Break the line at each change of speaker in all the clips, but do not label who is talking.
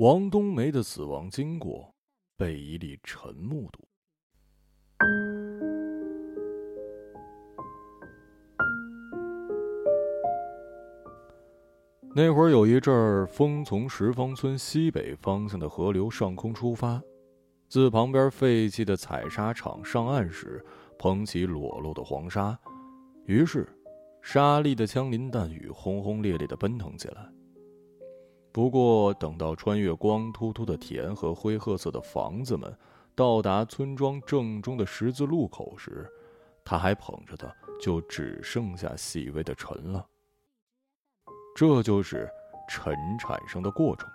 王冬梅的死亡经过被一粒尘目睹。那会儿有一阵儿风从石坊村西北方向的河流上空出发，自旁边废弃的采砂场上岸时，捧起裸露的黄沙，于是沙粒的枪林弹雨轰轰烈烈的奔腾起来。不过，等到穿越光秃秃的田和灰褐色的房子们，到达村庄正中的十字路口时，他还捧着的就只剩下细微的尘了。这就是尘产生的过程。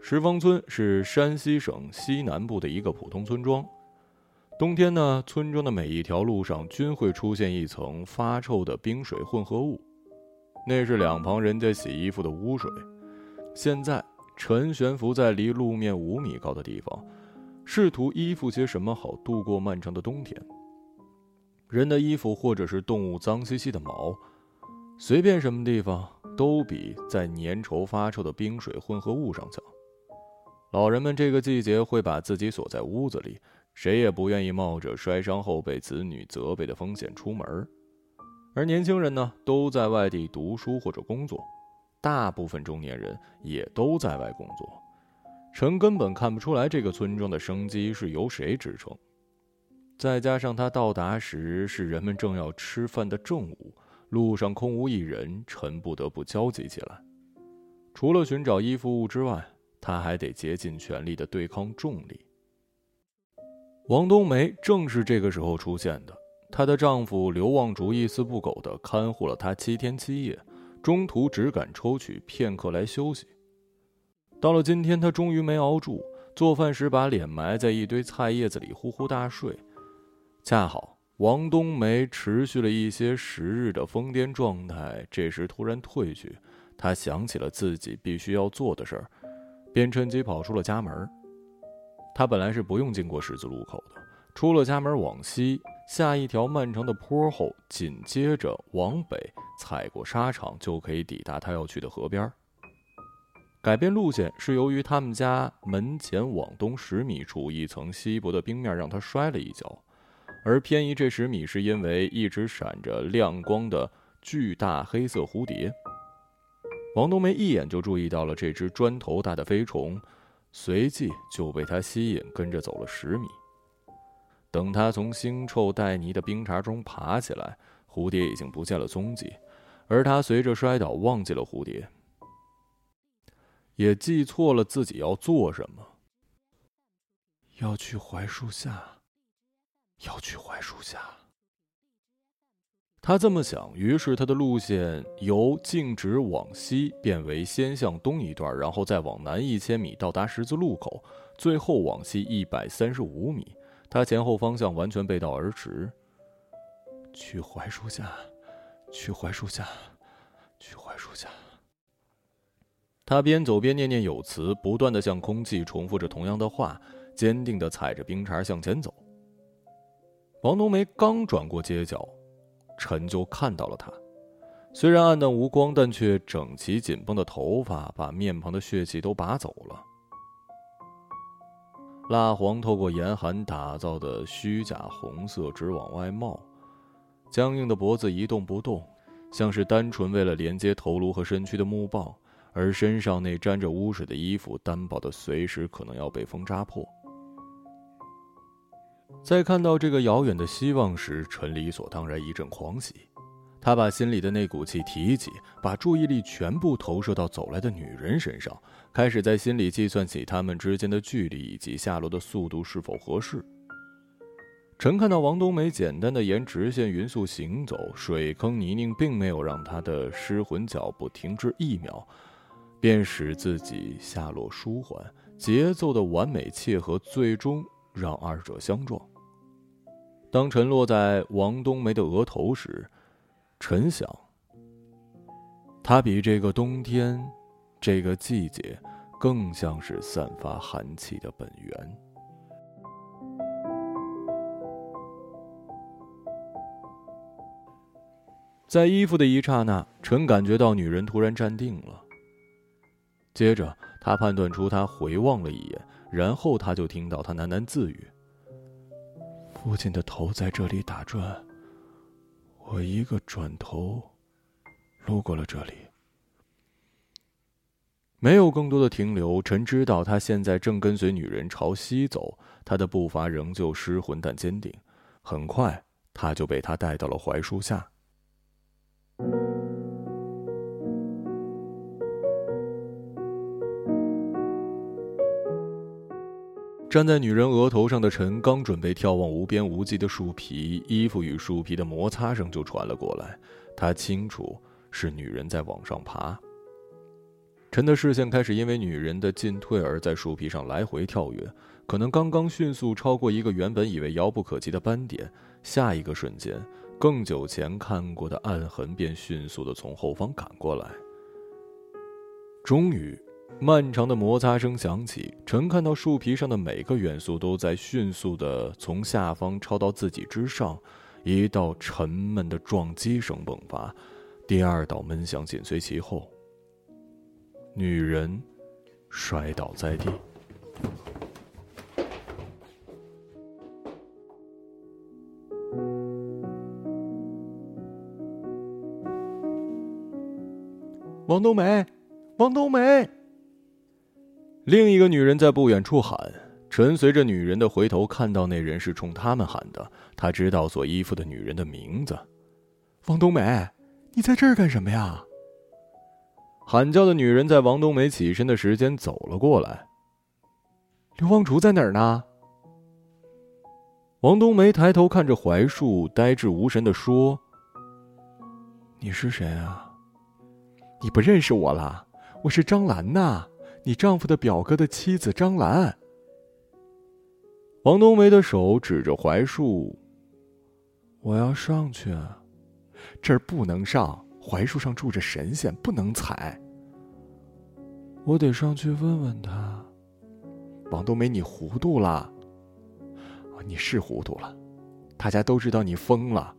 石坊村是山西省西南部的一个普通村庄。冬天呢，村庄的每一条路上均会出现一层发臭的冰水混合物，那是两旁人家洗衣服的污水。现在，陈悬浮在离路面五米高的地方，试图依附些什么好度过漫长的冬天。人的衣服或者是动物脏兮兮的毛，随便什么地方都比在粘稠发臭的冰水混合物上强。老人们这个季节会把自己锁在屋子里。谁也不愿意冒着摔伤后被子女责备的风险出门，而年轻人呢，都在外地读书或者工作，大部分中年人也都在外工作。陈根本看不出来这个村庄的生机是由谁支撑。再加上他到达时是人们正要吃饭的正午，路上空无一人，陈不得不焦急起来。除了寻找依附物之外，他还得竭尽全力的对抗重力。王冬梅正是这个时候出现的。她的丈夫刘望竹一丝不苟地看护了她七天七夜，中途只敢抽取片刻来休息。到了今天，他终于没熬住，做饭时把脸埋在一堆菜叶子里呼呼大睡。恰好王冬梅持续了一些时日的疯癫状态，这时突然退去，她想起了自己必须要做的事儿，便趁机跑出了家门。他本来是不用经过十字路口的，出了家门往西下一条漫长的坡后，紧接着往北踩过沙场，就可以抵达他要去的河边。改变路线是由于他们家门前往东十米处一层稀薄的冰面让他摔了一跤，而偏移这十米是因为一直闪着亮光的巨大黑色蝴蝶。王冬梅一眼就注意到了这只砖头大的飞虫。随即就被他吸引，跟着走了十米。等他从腥臭带泥的冰碴中爬起来，蝴蝶已经不见了踪迹，而他随着摔倒忘记了蝴蝶，也记错了自己要做什么。要去槐树下，要去槐树下。他这么想，于是他的路线由径直往西变为先向东一段，然后再往南一千米到达十字路口，最后往西一百三十五米。他前后方向完全背道而驰。去槐树下，去槐树下，去槐树下。他边走边念念有词，不断的向空气重复着同样的话，坚定的踩着冰碴向前走。王冬梅刚转过街角。陈就看到了他，虽然暗淡无光，但却整齐紧绷的头发把面庞的血气都拔走了。蜡黄透过严寒打造的虚假红色直往外冒，僵硬的脖子一动不动，像是单纯为了连接头颅和身躯的木棒，而身上那沾着污水的衣服单薄的随时可能要被风扎破。在看到这个遥远的希望时，陈理所当然一阵狂喜。他把心里的那股气提起，把注意力全部投射到走来的女人身上，开始在心里计算起他们之间的距离以及下落的速度是否合适。陈看到王冬梅简单的沿直线匀速行走，水坑泥泞并没有让他的失魂脚步停滞一秒，便使自己下落舒缓，节奏的完美契合，最终。让二者相撞。当尘落在王冬梅的额头时，陈想，他比这个冬天，这个季节，更像是散发寒气的本源。在衣服的一刹那，陈感觉到女人突然站定了。接着，他判断出她回望了一眼，然后他就听到她喃喃自语：“父亲的头在这里打转，我一个转头，路过了这里。”没有更多的停留，陈知道他现在正跟随女人朝西走，他的步伐仍旧失魂但坚定。很快，他就被他带到了槐树下。站在女人额头上的陈刚准备眺望无边无际的树皮，衣服与树皮的摩擦声就传了过来。他清楚是女人在往上爬。陈的视线开始因为女人的进退而在树皮上来回跳跃，可能刚刚迅速超过一个原本以为遥不可及的斑点，下一个瞬间，更久前看过的暗痕便迅速的从后方赶过来。终于，漫长的摩擦声响起，陈看到树皮上的每个元素都在迅速的从下方超到自己之上，一道沉闷的撞击声迸发，第二道闷响紧随其后。女人摔倒在地。王冬梅，王冬梅。另一个女人在不远处喊。陈随着女人的回头，看到那人是冲他们喊的。他知道所依附的女人的名字。王冬梅，你在这儿干什么呀？喊叫的女人在王冬梅起身的时间走了过来。刘望竹在哪儿呢？王冬梅抬头看着槐树，呆滞无神的说：“你是谁啊？你不认识我了？我是张兰呐，你丈夫的表哥的妻子张兰。”王冬梅的手指着槐树：“我要上去，这儿不能上。”槐树上住着神仙，不能踩。我得上去问问他。王冬梅，你糊涂了。你是糊涂了，大家都知道你疯了。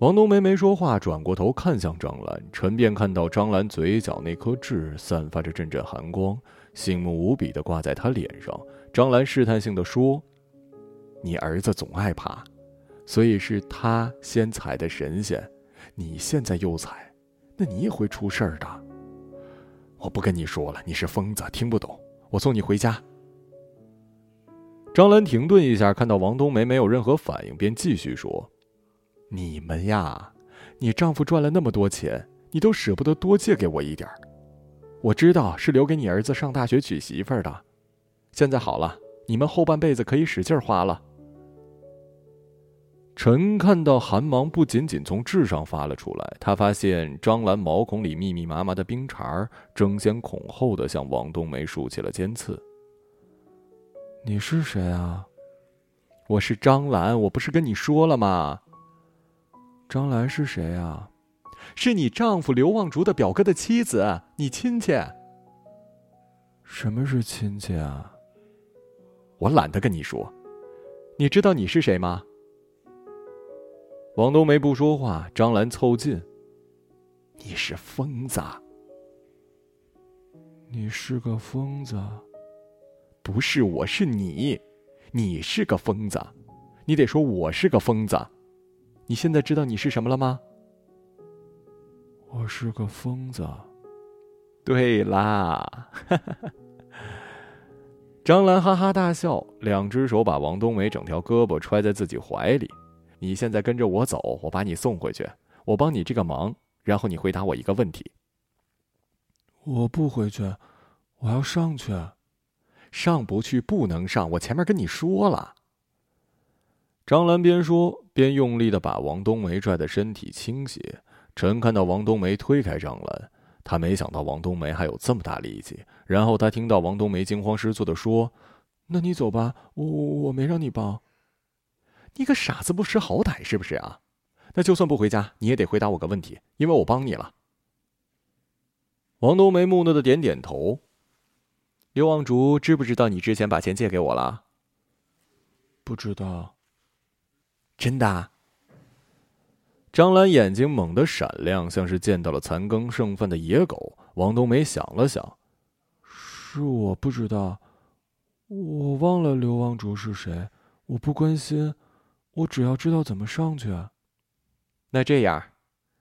王冬梅没说话，转过头看向张兰，陈便看到张兰嘴角那颗痣散发着阵阵寒光，醒目无比的挂在她脸上。张兰试探性的说：“你儿子总爱爬，所以是他先踩的神仙。”你现在又踩，那你也会出事儿的。我不跟你说了，你是疯子，听不懂。我送你回家。张兰停顿一下，看到王冬梅没有任何反应，便继续说：“你们呀，你丈夫赚了那么多钱，你都舍不得多借给我一点儿。我知道是留给你儿子上大学娶媳妇儿的。现在好了，你们后半辈子可以使劲花了。”陈看到寒芒不仅仅从痣上发了出来，他发现张兰毛孔里密密麻麻的冰碴儿争先恐后的向王冬梅竖起了尖刺。你是谁啊？我是张兰，我不是跟你说了吗？张兰是谁啊？是你丈夫刘望竹的表哥的妻子，你亲戚。什么是亲戚啊？我懒得跟你说。你知道你是谁吗？王冬梅不说话，张兰凑近。你是疯子。你是个疯子。不是我，是你。你是个疯子。你得说我是个疯子。你现在知道你是什么了吗？我是个疯子。对啦，张兰哈哈大笑，两只手把王冬梅整条胳膊揣在自己怀里。你现在跟着我走，我把你送回去，我帮你这个忙，然后你回答我一个问题。我不回去，我要上去。上不去，不能上，我前面跟你说了。张兰边说边用力的把王冬梅拽的身体倾斜。陈看到王冬梅推开张兰，他没想到王冬梅还有这么大力气。然后他听到王冬梅惊慌失措的说：“那你走吧，我我我没让你帮。”你个傻子不识好歹是不是啊？那就算不回家，你也得回答我个问题，因为我帮你了。王冬梅木讷的点点头。刘望竹知不知道你之前把钱借给我了？不知道。真的？张兰眼睛猛地闪亮，像是见到了残羹剩饭的野狗。王冬梅想了想：“是我不知道，我忘了刘王竹是谁，我不关心，我只要知道怎么上去。”那这样，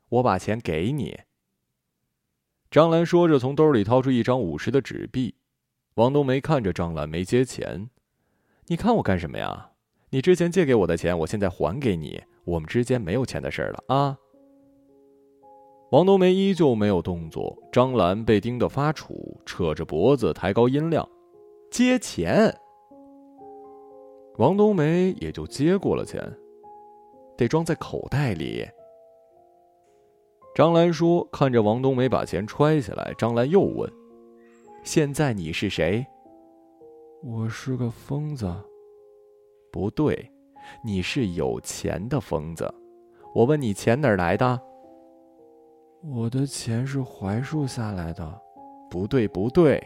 我把钱给你。张兰说着，从兜里掏出一张五十的纸币。王冬梅看着张兰，没接钱。你看我干什么呀？你之前借给我的钱，我现在还给你。我们之间没有钱的事了啊！王冬梅依旧没有动作，张兰被盯得发怵，扯着脖子，抬高音量：“接钱！”王冬梅也就接过了钱，得装在口袋里。张兰说：“看着王冬梅把钱揣起来。”张兰又问：“现在你是谁？”“我是个疯子。”“不对。”你是有钱的疯子，我问你钱哪儿来的？我的钱是槐树下来的，不对不对，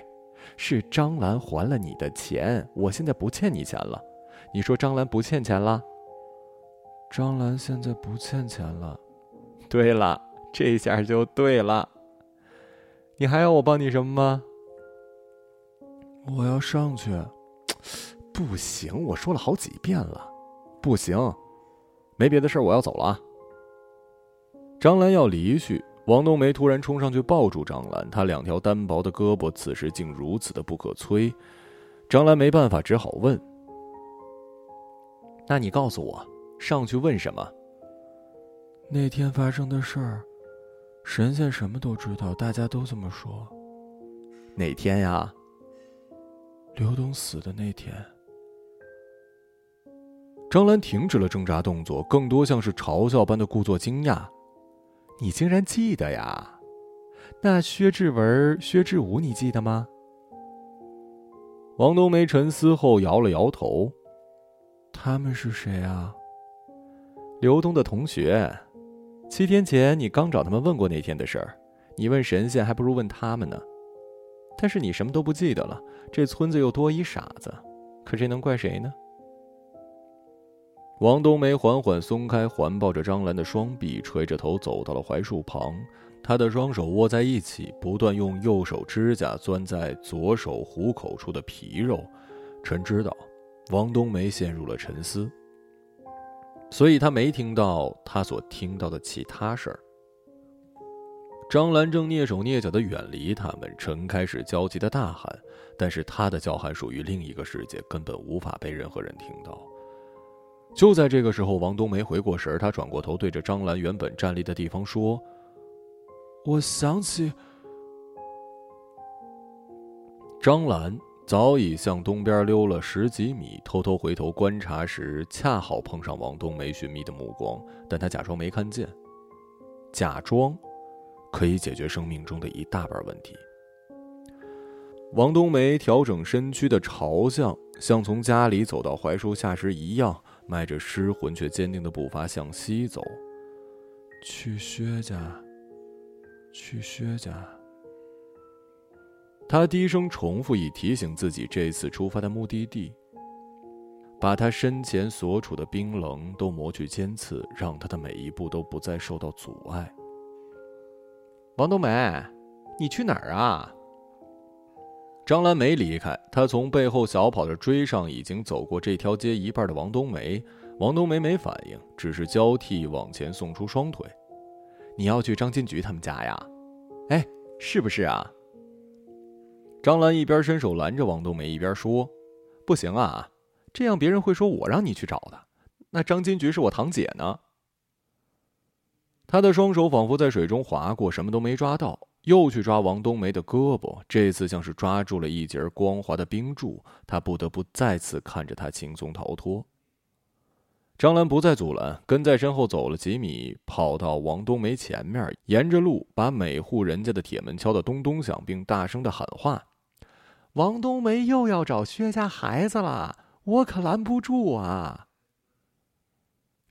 是张兰还了你的钱，我现在不欠你钱了。你说张兰不欠钱了？张兰现在不欠钱了。对了，这下就对了。你还要我帮你什么吗？我要上去。不行，我说了好几遍了。不行，没别的事儿，我要走了啊。张兰要离去，王冬梅突然冲上去抱住张兰，她两条单薄的胳膊此时竟如此的不可摧。张兰没办法，只好问：“那你告诉我，上去问什么？”那天发生的事儿，神仙什么都知道，大家都这么说。哪天呀？刘东死的那天。张兰停止了挣扎动作，更多像是嘲笑般的故作惊讶：“你竟然记得呀？那薛志文、薛志武，你记得吗？”王冬梅沉思后摇了摇头：“他们是谁啊？”刘东的同学。七天前你刚找他们问过那天的事儿，你问神仙还不如问他们呢。但是你什么都不记得了，这村子又多一傻子，可这能怪谁呢？王冬梅缓缓松开环抱着张兰的双臂，垂着头走到了槐树旁。她的双手握在一起，不断用右手指甲钻在左手虎口处的皮肉。臣知道，王冬梅陷入了沉思，所以她没听到她所听到的其他事儿。张兰正蹑手蹑脚地远离他们，陈开始焦急地大喊，但是他的叫喊属于另一个世界，根本无法被任何人听到。就在这个时候，王冬梅回过神儿，她转过头，对着张兰原本站立的地方说：“我想起。”张兰早已向东边溜了十几米，偷偷回头观察时，恰好碰上王冬梅寻觅的目光，但她假装没看见。假装，可以解决生命中的一大半问题。王冬梅调整身躯的朝向，像从家里走到槐树下时一样。迈着失魂却坚定的步伐向西走，去薛家。去薛家。他低声重复，以提醒自己这次出发的目的地。把他身前所处的冰冷都磨去尖刺，让他的每一步都不再受到阻碍。王冬梅，你去哪儿啊？张兰没离开，她从背后小跑着追上已经走过这条街一半的王冬梅。王冬梅没反应，只是交替往前送出双腿。你要去张金菊他们家呀？哎，是不是啊？张兰一边伸手拦着王冬梅，一边说：“不行啊，这样别人会说我让你去找的。那张金菊是我堂姐呢。”他的双手仿佛在水中划过，什么都没抓到。又去抓王冬梅的胳膊，这次像是抓住了一截光滑的冰柱，他不得不再次看着他轻松逃脱。张兰不再阻拦，跟在身后走了几米，跑到王冬梅前面，沿着路把每户人家的铁门敲得咚咚响，并大声的喊话：“王冬梅又要找薛家孩子了，我可拦不住啊！”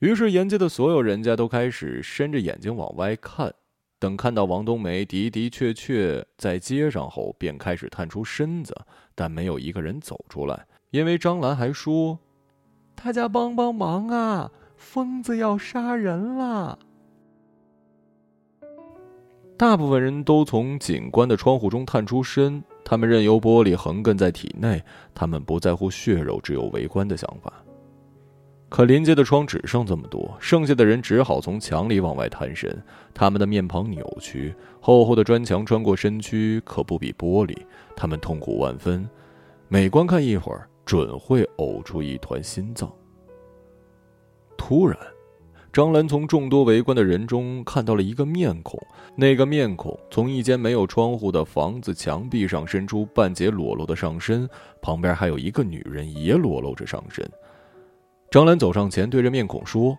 于是沿街的所有人家都开始伸着眼睛往外看。等看到王冬梅的的确确在街上后，便开始探出身子，但没有一个人走出来，因为张兰还说：“大家帮帮忙啊，疯子要杀人了。”大部分人都从警官的窗户中探出身，他们任由玻璃横亘在体内，他们不在乎血肉，只有围观的想法。可临街的窗只剩这么多，剩下的人只好从墙里往外探身。他们的面庞扭曲，厚厚的砖墙穿过身躯，可不比玻璃。他们痛苦万分，每观看一会儿，准会呕出一团心脏。突然，张兰从众多围观的人中看到了一个面孔。那个面孔从一间没有窗户的房子墙壁上伸出半截裸露的上身，旁边还有一个女人也裸露着上身。张兰走上前，对着面孔说：“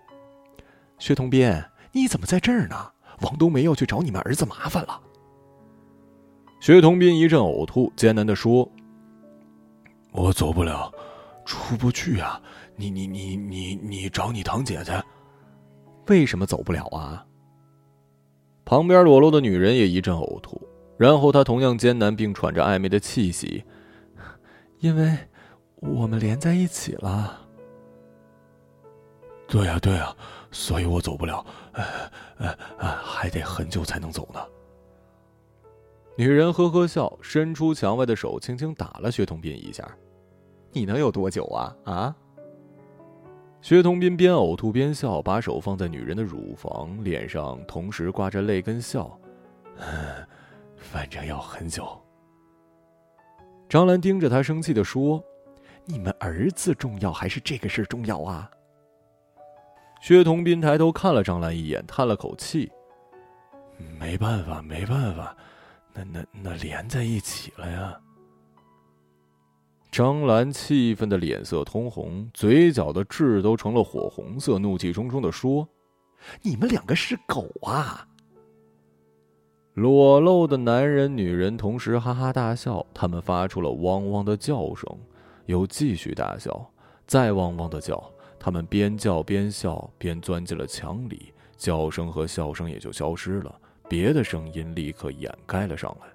薛同斌，你怎么在这儿呢？王冬梅要去找你们儿子麻烦了。”薛同斌一阵呕吐，艰难的说：“
我走不了，出不去啊！你你你你你找你堂姐姐，
为什么走不了啊？”旁边裸露的女人也一阵呕吐，然后她同样艰难，并喘着暧昧的气息：“因为我们连在一起了。”
对呀，对呀，所以我走不了，呃，呃，还得很久才能走呢。
女人呵呵笑，伸出墙外的手，轻轻打了薛同斌一下。你能有多久啊？啊？薛同斌边呕吐边笑，把手放在女人的乳房，脸上同时挂着泪跟笑。
反正要很久。
张兰盯着他，生气的说：“你们儿子重要还是这个事重要啊？”薛同斌抬头看了张兰一眼，叹了口气：“
没办法，没办法，那那那连在一起了呀。”
张兰气愤的脸色通红，嘴角的痣都成了火红色，怒气冲冲的说：“你们两个是狗啊！”裸露的男人、女人同时哈哈大笑，他们发出了汪汪的叫声，又继续大笑，再汪汪的叫。他们边叫边笑，边钻进了墙里，叫声和笑声也就消失了，别的声音立刻掩盖了上来。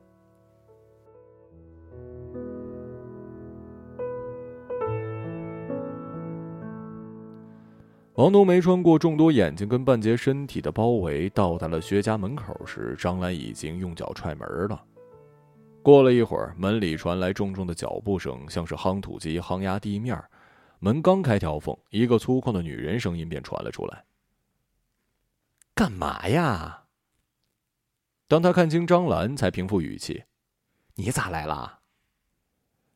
王冬梅穿过众多眼睛跟半截身体的包围，到达了薛家门口时，张兰已经用脚踹门了。过了一会儿，门里传来重重的脚步声，像是夯土机夯压地面。门刚开条缝，一个粗犷的女人声音便传了出来：“干嘛呀？”当他看清张兰，才平复语气：“你咋来了？”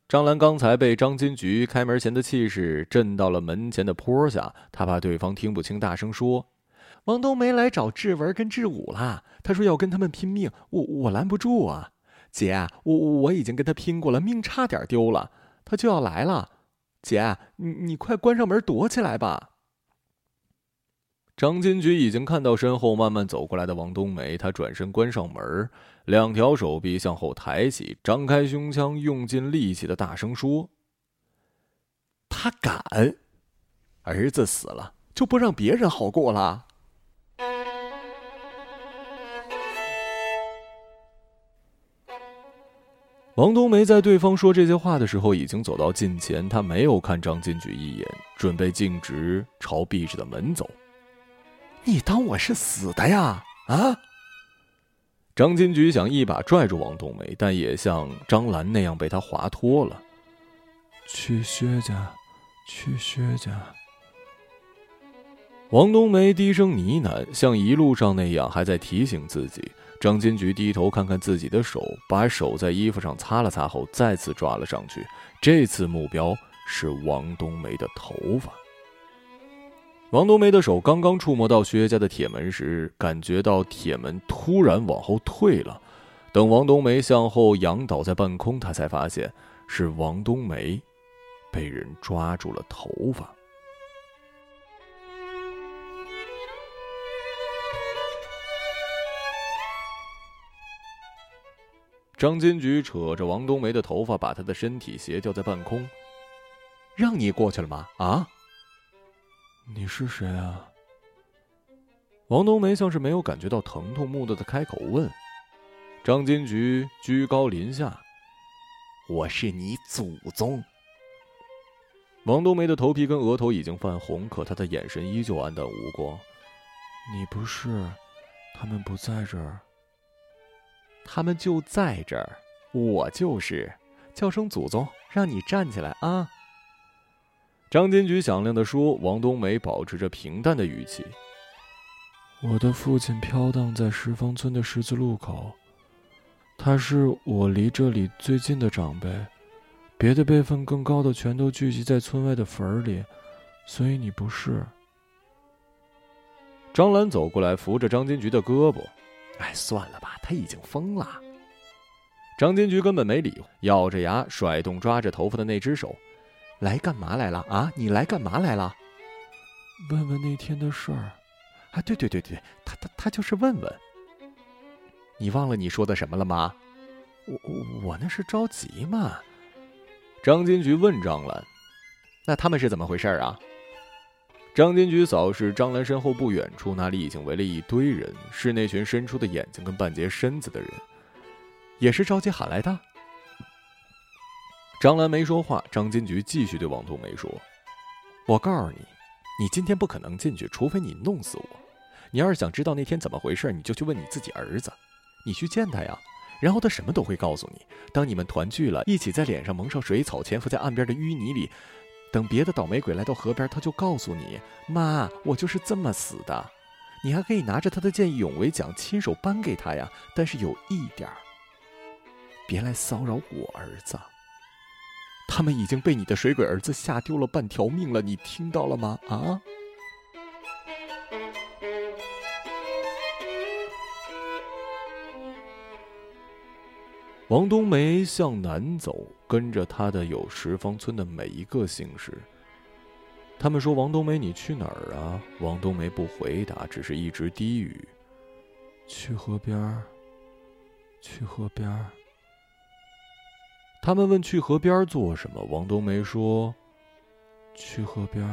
张兰刚才被张金菊开门前的气势震到了门前的坡下，她怕对方听不清，大声说：“王冬梅来找志文跟志武了，他说要跟他们拼命，我我拦不住啊！姐，我我已经跟他拼过了，命差点丢了，他就要来了。”姐，你你快关上门躲起来吧。张金菊已经看到身后慢慢走过来的王冬梅，她转身关上门，两条手臂向后抬起，张开胸腔，用尽力气的大声说：“他敢！儿子死了，就不让别人好过了。”王冬梅在对方说这些话的时候，已经走到近前。她没有看张金菊一眼，准备径直朝闭着的门走。你当我是死的呀？啊！张金菊想一把拽住王冬梅，但也像张兰那样被他滑脱了。
去薛家，去薛家。
王冬梅低声呢喃，像一路上那样，还在提醒自己。张金菊低头看看自己的手，把手在衣服上擦了擦后，再次抓了上去。这次目标是王冬梅的头发。王冬梅的手刚刚触摸到薛家的铁门时，感觉到铁门突然往后退了。等王冬梅向后仰倒在半空，她才发现是王冬梅被人抓住了头发。张金菊扯着王冬梅的头发，把她的身体斜吊在半空。让你过去了吗？啊？
你是谁啊？
王冬梅像是没有感觉到疼痛，木讷的开口问。张金菊居高临下：“我是你祖宗。”王冬梅的头皮跟额头已经泛红，可她的眼神依旧黯淡无光。
你不是？他们不在这儿。
他们就在这儿，我就是，叫声祖宗，让你站起来啊！张金菊响亮的说。王冬梅保持着平淡的语气：“
我的父亲飘荡在石坊村的十字路口，他是我离这里最近的长辈，别的辈分更高的全都聚集在村外的坟儿里，所以你不是。”
张兰走过来，扶着张金菊的胳膊：“哎，算了吧，他已经疯了。”张金菊根本没理，咬着牙甩动抓着头发的那只手。来干嘛来了啊？你来干嘛来了？
问问那天的事儿。
啊，对对对对，他他他就是问问。你忘了你说的什么了吗？我我我那是着急嘛。张金菊问张兰：“那他们是怎么回事啊？”张金菊扫视张兰身后不远处，那里已经围了一堆人，是那群伸出的眼睛跟半截身子的人，也是着急喊来的。张兰没说话，张金菊继续对王冬梅说：“我告诉你，你今天不可能进去，除非你弄死我。你要是想知道那天怎么回事，你就去问你自己儿子，你去见他呀，然后他什么都会告诉你。当你们团聚了，一起在脸上蒙上水草，潜伏在岸边的淤泥里，等别的倒霉鬼来到河边，他就告诉你：妈，我就是这么死的。你还可以拿着他的见义勇为奖，亲手颁给他呀。但是有一点儿，别来骚扰我儿子。”他们已经被你的水鬼儿子吓丢了半条命了，你听到了吗？啊！王冬梅向南走，跟着他的有十方村的每一个姓氏。他们说：“王冬梅，你去哪儿啊？”王冬梅不回答，只是一直低语：“
去河边儿，去河边儿。”
他们问去河边做什么，王冬梅说：“
去河边，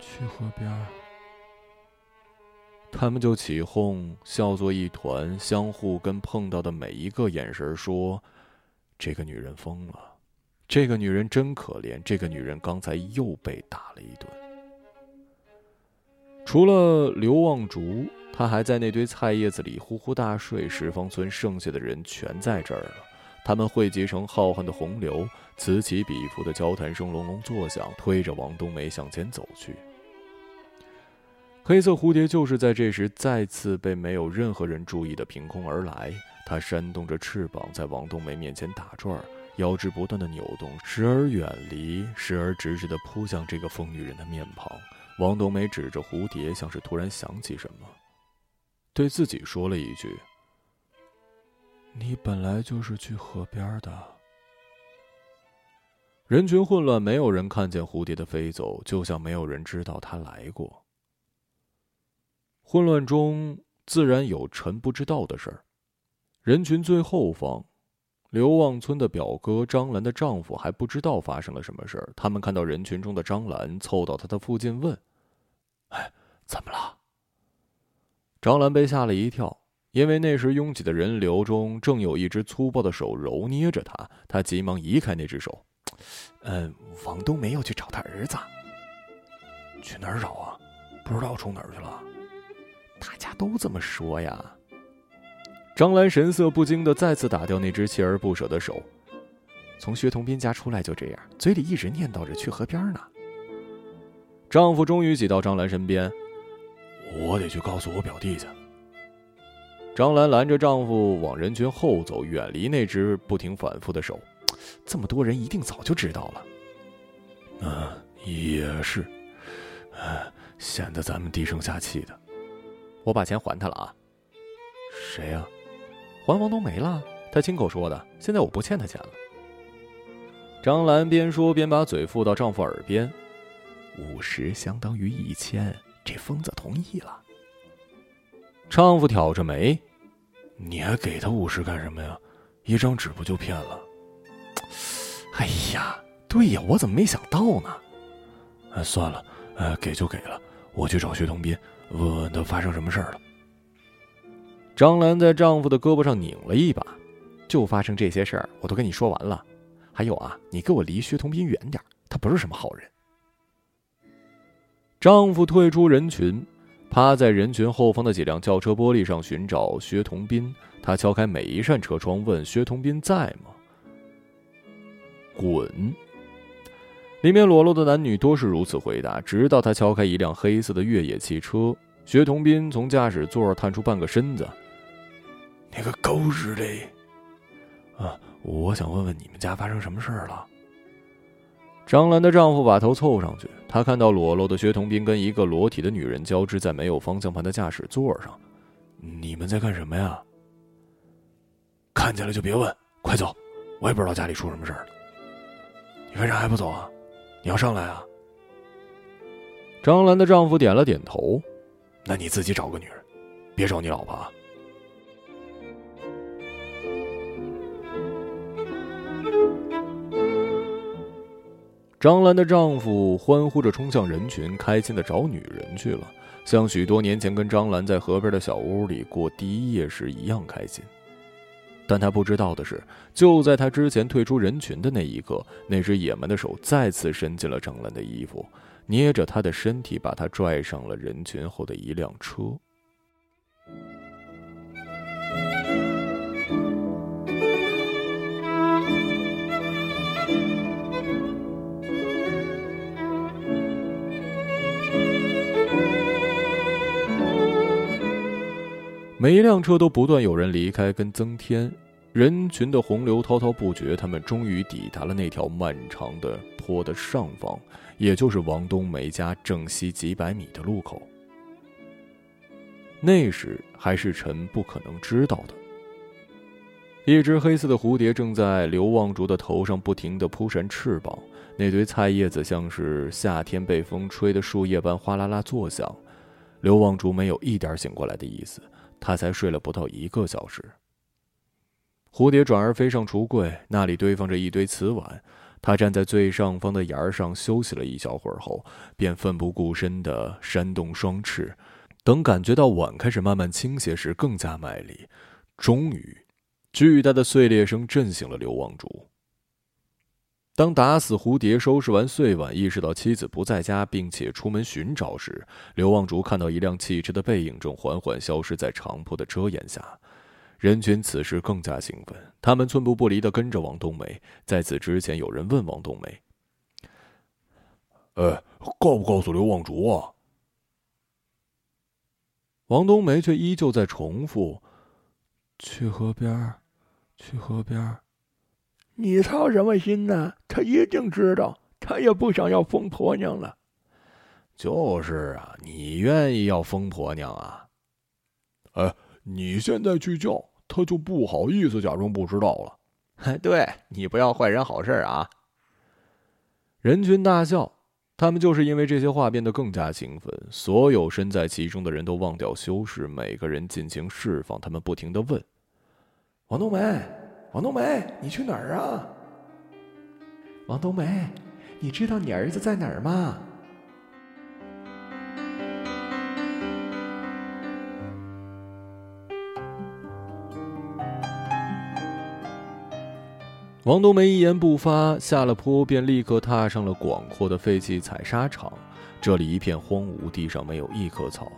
去河边。”
他们就起哄，笑作一团，相互跟碰到的每一个眼神说：“这个女人疯了，这个女人真可怜，这个女人刚才又被打了一顿。”除了刘望竹，他还在那堆菜叶子里呼呼大睡。石方村剩下的人全在这儿了。他们汇集成浩瀚的洪流，此起彼伏的交谈声隆隆作响，推着王冬梅向前走去。黑色蝴蝶就是在这时再次被没有任何人注意的凭空而来，它扇动着翅膀在王冬梅面前打转，腰肢不断的扭动，时而远离，时而直直的扑向这个疯女人的面庞。王冬梅指着蝴蝶，像是突然想起什么，对自己说了一句。
你本来就是去河边的。
人群混乱，没有人看见蝴蝶的飞走，就像没有人知道它来过。混乱中自然有臣不知道的事儿。人群最后方，刘旺村的表哥张兰的丈夫还不知道发生了什么事儿。他们看到人群中的张兰，凑到他的附近问：“
哎，怎么了？”
张兰被吓了一跳。因为那时拥挤的人流中，正有一只粗暴的手揉捏着他，他急忙移开那只手。嗯，王冬梅要去找他儿子。
去哪儿找啊？不知道冲哪儿去了。
大家都这么说呀。张兰神色不惊的再次打掉那只锲而不舍的手。从薛同斌家出来就这样，嘴里一直念叨着去河边呢。丈夫终于挤到张兰身边。
我得去告诉我表弟去。
张兰拦着丈夫往人群后走，远离那只不停反复的手。这么多人，一定早就知道了。
嗯，也是。显得咱们低声下气的。
我把钱还他了啊。
谁呀？
还王都没了。他亲口说的。现在我不欠他钱了。张兰边说边把嘴附到丈夫耳边。五十相当于一千，这疯子同意了。丈夫挑着眉：“
你还给他五十干什么呀？一张纸不就骗了？”
哎呀，对呀，我怎么没想到呢？
哎，算了，哎，给就给了。我去找薛同斌，问问他发生什么事儿了。
张兰在丈夫的胳膊上拧了一把：“就发生这些事儿，我都跟你说完了。还有啊，你给我离薛同斌远点他不是什么好人。”丈夫退出人群。趴在人群后方的几辆轿车玻璃上寻找薛同斌。他敲开每一扇车窗，问薛同斌在吗？滚！里面裸露的男女多是如此回答。直到他敲开一辆黑色的越野汽车，薛同斌从驾驶座探出半个身子。
那个狗日的！啊，我想问问你们家发生什么事儿了？
张兰的丈夫把头凑上去，他看到裸露的薛同斌跟一个裸体的女人交织在没有方向盘的驾驶座上。
你们在干什么呀？看见了就别问，快走！我也不知道家里出什么事儿了。你为啥还不走啊？你要上来啊？
张兰的丈夫点了点头。
那你自己找个女人，别找你老婆。啊。
张兰的丈夫欢呼着冲向人群，开心的找女人去了，像许多年前跟张兰在河边的小屋里过第一夜时一样开心。但他不知道的是，就在他之前退出人群的那一刻，那只野蛮的手再次伸进了张兰的衣服，捏着她的身体，把她拽上了人群后的一辆车。每一辆车都不断有人离开跟增添。人群的洪流滔滔不绝，他们终于抵达了那条漫长的坡的上方，也就是王冬梅家正西几百米的路口。那时还是陈不可能知道的。一只黑色的蝴蝶正在刘望竹的头上不停地扑扇翅膀，那堆菜叶子像是夏天被风吹的树叶般哗啦啦作响。刘望竹没有一点醒过来的意思，他才睡了不到一个小时。蝴蝶转而飞上橱柜，那里堆放着一堆瓷碗。他站在最上方的沿儿上休息了一小会儿后，便奋不顾身地扇动双翅，等感觉到碗开始慢慢倾斜时，更加卖力。终于，巨大的碎裂声震醒了刘望竹。当打死蝴蝶、收拾完碎碗，意识到妻子不在家，并且出门寻找时，刘望竹看到一辆汽车的背影正缓缓消失在长坡的遮掩下。人群此时更加兴奋，他们寸步不离的跟着王冬梅。在此之前，有人问王冬梅：“
哎，告不告诉刘望竹啊？”
王冬梅却依旧在重复：“
去河边，去河边。”
你操什么心呢？他一定知道，他也不想要疯婆娘了。
就是啊，你愿意要疯婆娘啊？
哎，你现在去叫。他就不好意思假装不知道了。
对你不要坏人好事啊！人群大笑，他们就是因为这些话变得更加兴奋。所有身在其中的人都忘掉修饰，每个人尽情释放。他们不停的问：“
王冬梅，王冬梅，你去哪儿啊？王冬梅，你知道你儿子在哪儿吗？”
王冬梅一言不发，下了坡便立刻踏上了广阔的废弃采砂场。这里一片荒芜，地上没有一棵草，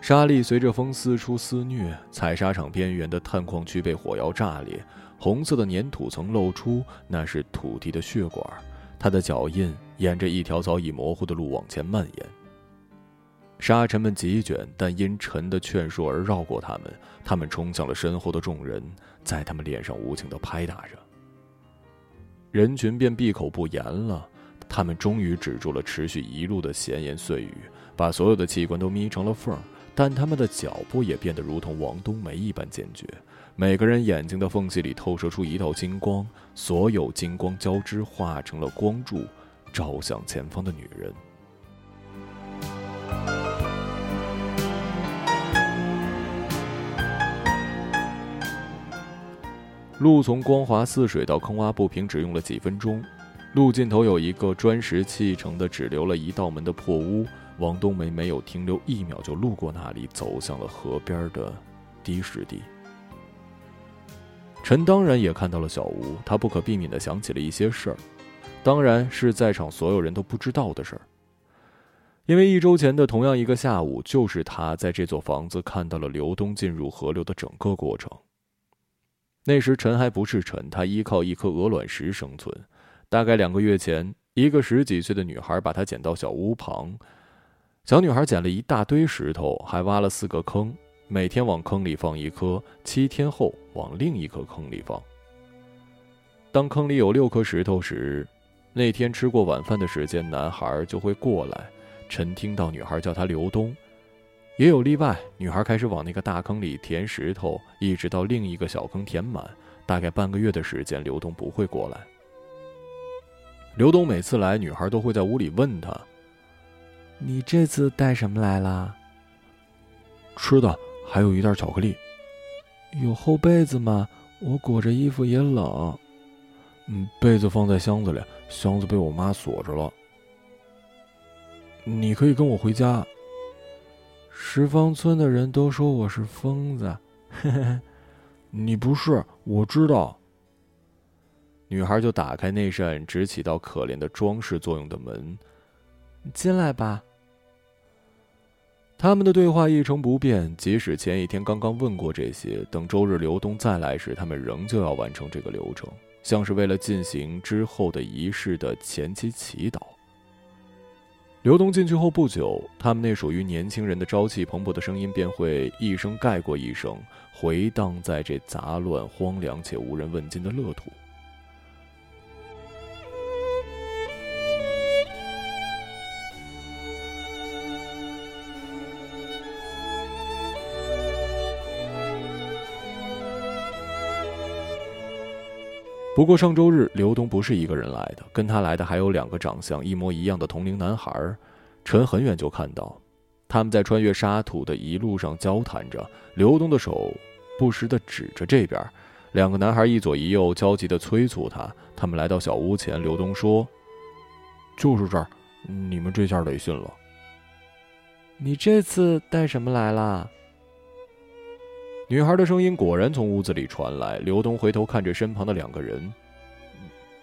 沙粒随着风四处肆虐。采砂场边缘的探矿区被火药炸裂，红色的粘土层露出，那是土地的血管。他的脚印沿着一条早已模糊的路往前蔓延。沙尘们急卷，但因陈的劝说而绕过他们。他们冲向了身后的众人，在他们脸上无情地拍打着。人群便闭口不言了，他们终于止住了持续一路的闲言碎语，把所有的器官都眯成了缝儿但他们的脚步也变得如同王冬梅一般坚决。每个人眼睛的缝隙里透射出一道金光，所有金光交织，化成了光柱，照向前方的女人。路从光滑似水到坑洼不平，只用了几分钟。路尽头有一个砖石砌成的、只留了一道门的破屋。王冬梅没有停留一秒，就路过那里，走向了河边的的士地。陈当然也看到了小屋，他不可避免的想起了一些事儿，当然是在场所有人都不知道的事儿。因为一周前的同样一个下午，就是他在这座房子看到了刘东进入河流的整个过程。那时陈还不是陈，他依靠一颗鹅卵石生存。大概两个月前，一个十几岁的女孩把他捡到小屋旁。小女孩捡了一大堆石头，还挖了四个坑，每天往坑里放一颗，七天后往另一颗坑里放。当坑里有六颗石头时，那天吃过晚饭的时间，男孩就会过来。陈听到女孩叫他刘东，也有例外。女孩开始往那个大坑里填石头，一直到另一个小坑填满。大概半个月的时间，刘东不会过来。刘东每次来，女孩都会在屋里问他。
你这次带什么来了？
吃的，还有一袋巧克力。
有厚被子吗？我裹着衣服也冷。
嗯，被子放在箱子里，箱子被我妈锁着了。你可以跟我回家。
十方村的人都说我是疯子。嘿嘿，
你不是，我知道。
女孩就打开那扇只起到可怜的装饰作用的门，
进来吧。
他们的对话一成不变，即使前一天刚刚问过这些，等周日刘东再来时，他们仍旧要完成这个流程，像是为了进行之后的仪式的前期祈祷。刘东进去后不久，他们那属于年轻人的朝气蓬勃的声音便会一声盖过一声，回荡在这杂乱、荒凉且无人问津的乐土。不过上周日，刘东不是一个人来的，跟他来的还有两个长相一模一样的同龄男孩。陈很远就看到，他们在穿越沙土的一路上交谈着。刘东的手不时地指着这边，两个男孩一左一右焦急地催促他。他们来到小屋前，刘东说：“
就是这儿，你们这下得信了。
你这次带什么来了？”
女孩的声音果然从屋子里传来。刘东回头看着身旁的两个人，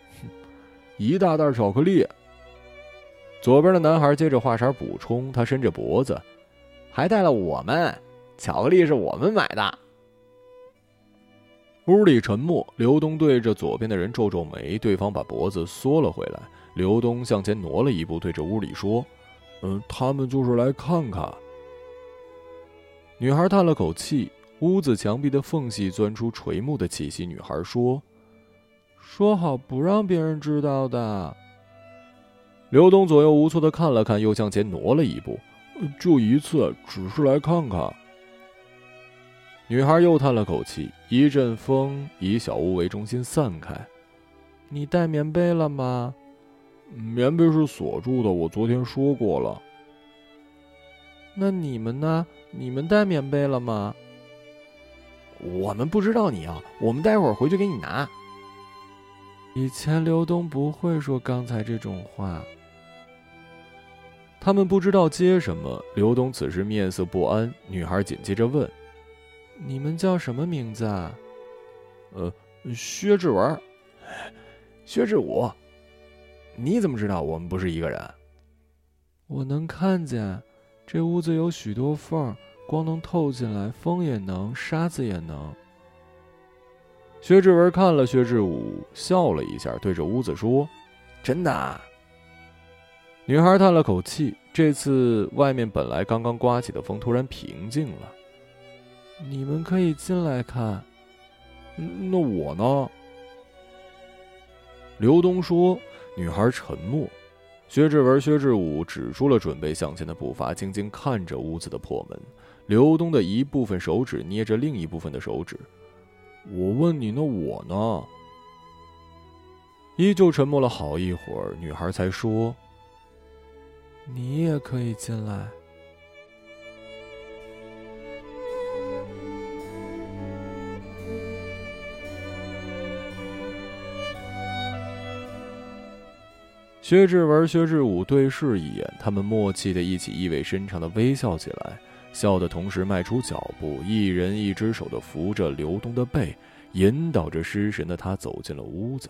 一大袋巧克力。
左边的男孩接着话茬补充，他伸着脖子，
还带了我们，巧克力是我们买的。
屋里沉默。刘东对着左边的人皱皱眉，对方把脖子缩了回来。刘东向前挪了一步，对着屋里说：“
嗯，他们就是来看看。”
女孩叹了口气。屋子墙壁的缝隙钻出垂暮的气息。女孩说：“
说好不让别人知道的。”
刘东左右无措的看了看，又向前挪了一步。
“就一次，只是来看看。”
女孩又叹了口气。一阵风以小屋为中心散开。
“你带棉被了吗？”“
棉被是锁住的，我昨天说过了。”“
那你们呢？你们带棉被了吗？”
我们不知道你要，我们待会儿回去给你拿。
以前刘东不会说刚才这种话。
他们不知道接什么。刘东此时面色不安。女孩紧接着问：“
你们叫什么名字啊？”“
呃，薛志文，薛志武。你怎么知道我们不是一个人？”“
我能看见，这屋子有许多缝。”光能透进来，风也能，沙子也能。
薛志文看了薛志武，笑了一下，对着屋子说：“
真的。”
女孩叹了口气。这次外面本来刚刚刮起的风突然平静了。
你们可以进来看。
那我呢？
刘东说。女孩沉默。薛志文、薛志武止住了准备向前的步伐，静静看着屋子的破门。刘东的一部分手指捏着另一部分的手指，
我问你，那我呢？
依旧沉默了好一会儿，女孩才说：“
你也可以进来。”
薛志文、薛志武对视一眼，他们默契的一起意味深长的微笑起来。笑的同时，迈出脚步，一人一只手的扶着刘东的背，引导着失神的他走进了屋子。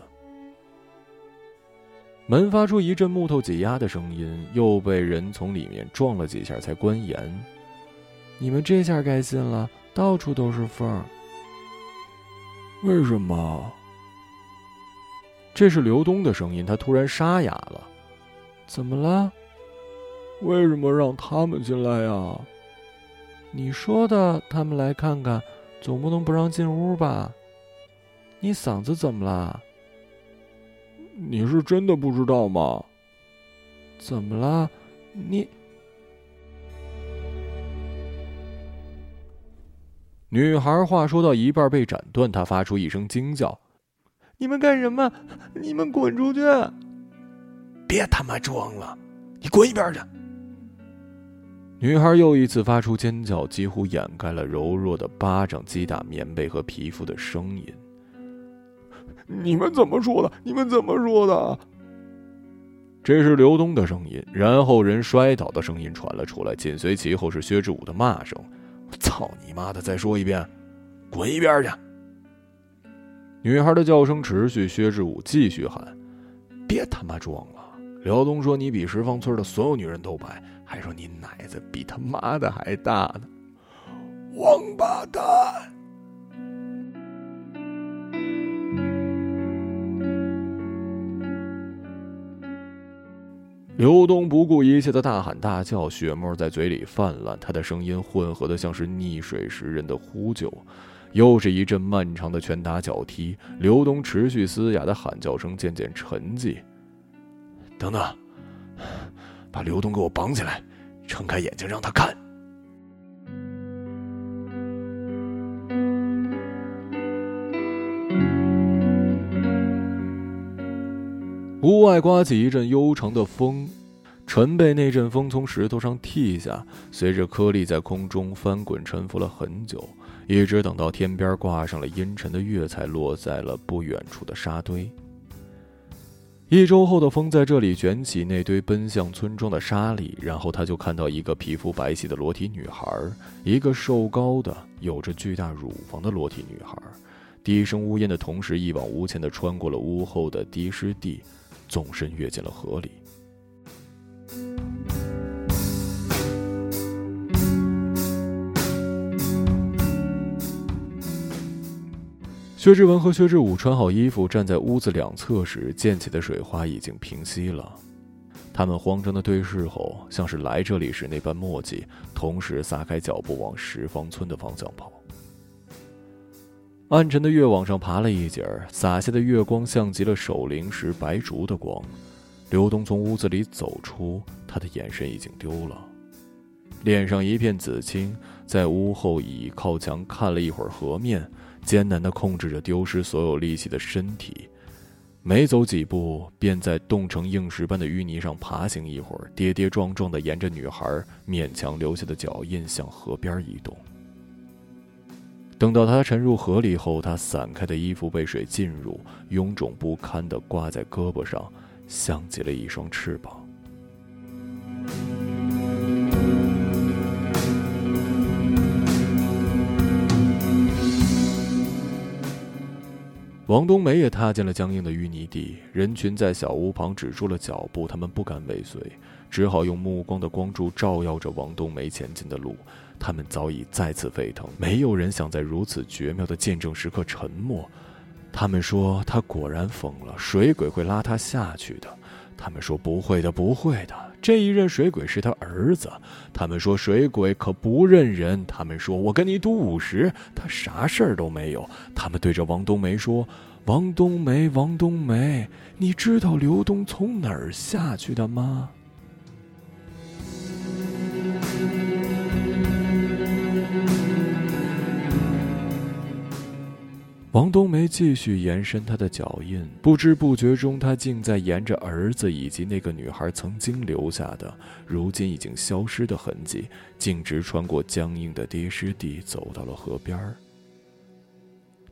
门发出一阵木头挤压的声音，又被人从里面撞了几下才关严。
你们这下该信了，到处都是缝。
为什么？
这是刘东的声音，他突然沙哑了。
怎么了？
为什么让他们进来呀？
你说的，他们来看看，总不能不让进屋吧？你嗓子怎么了？
你是真的不知道吗？
怎么了？你……
女孩话说到一半被斩断，她发出一声惊叫：“
你们干什么？你们滚出去！
别他妈装了，你滚一边去！”
女孩又一次发出尖叫，几乎掩盖了柔弱的巴掌击打棉被和皮肤的声音。
你们怎么说的？你们怎么说的？
这是刘东的声音，然后人摔倒的声音传了出来，紧随其后是薛之武的骂声：“
操你妈的！再说一遍，滚一边去！”
女孩的叫声持续，薛之武继续喊：“
别他妈装了！”刘东说：“你比石方村的所有女人都白，还说你奶子比他妈的还大呢！”王八蛋！
刘东不顾一切的大喊大叫，血沫在嘴里泛滥，他的声音混合的像是溺水时人的呼救。又是一阵漫长的拳打脚踢，刘东持续嘶哑的喊叫声渐渐沉寂。
等等，把刘东给我绑起来，睁开眼睛让他看。
屋外刮起一阵悠长的风，尘被那阵风从石头上剔下，随着颗粒在空中翻滚沉浮了很久，一直等到天边挂上了阴沉的月，才落在了不远处的沙堆。一周后的风在这里卷起那堆奔向村庄的沙粒，然后他就看到一个皮肤白皙的裸体女孩，一个瘦高的、有着巨大乳房的裸体女孩，低声呜咽的同时，一往无前的穿过了屋后的低湿地。纵身跃进了河里。薛之文和薛之武穿好衣服，站在屋子两侧时，溅起的水花已经平息了。他们慌张的对视后，像是来这里时那般默契，同时撒开脚步往石方村的方向跑。暗沉的月往上爬了一截儿，洒下的月光像极了守灵时白烛的光。刘东从屋子里走出，他的眼神已经丢了，脸上一片紫青，在屋后倚靠墙看了一会儿河面，艰难地控制着丢失所有力气的身体。没走几步，便在冻成硬石般的淤泥上爬行一会儿，跌跌撞撞地沿着女孩勉强留下的脚印向河边移动。等到他沉入河里后，他散开的衣服被水浸入，臃肿不堪地挂在胳膊上，像极了一双翅膀。王冬梅也踏进了僵硬的淤泥地，人群在小屋旁止住了脚步，他们不敢尾随，只好用目光的光柱照耀着王冬梅前进的路。他们早已再次沸腾，没有人想在如此绝妙的见证时刻沉默。他们说他果然疯了，水鬼会拉他下去的。他们说不会的，不会的，这一任水鬼是他儿子。他们说水鬼可不认人。他们说我跟你赌五十，他啥事儿都没有。他们对着王冬梅说：“王冬梅，王冬梅，你知道刘东从哪儿下去的吗？”王冬梅继续延伸她的脚印，不知不觉中，她竟在沿着儿子以及那个女孩曾经留下的、如今已经消失的痕迹，径直穿过僵硬的跌尸地，走到了河边儿。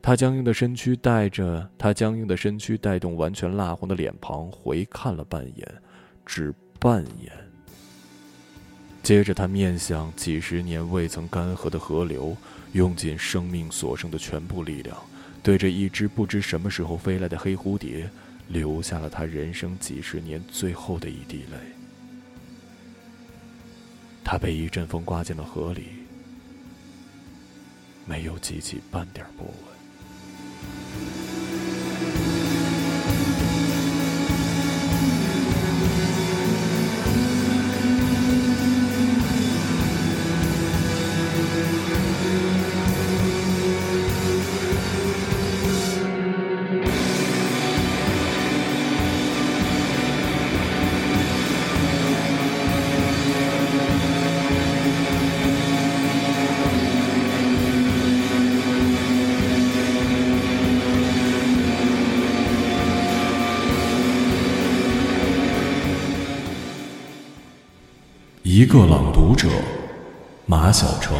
她僵硬的身躯带着她僵硬的身躯带动完全蜡黄的脸庞，回看了半眼，只半眼。接着，她面向几十年未曾干涸的河流，用尽生命所剩的全部力量。对着一只不知什么时候飞来的黑蝴蝶，流下了他人生几十年最后的一滴泪。他被一阵风刮进了河里，没有激起半点波纹。个朗读者，马晓成。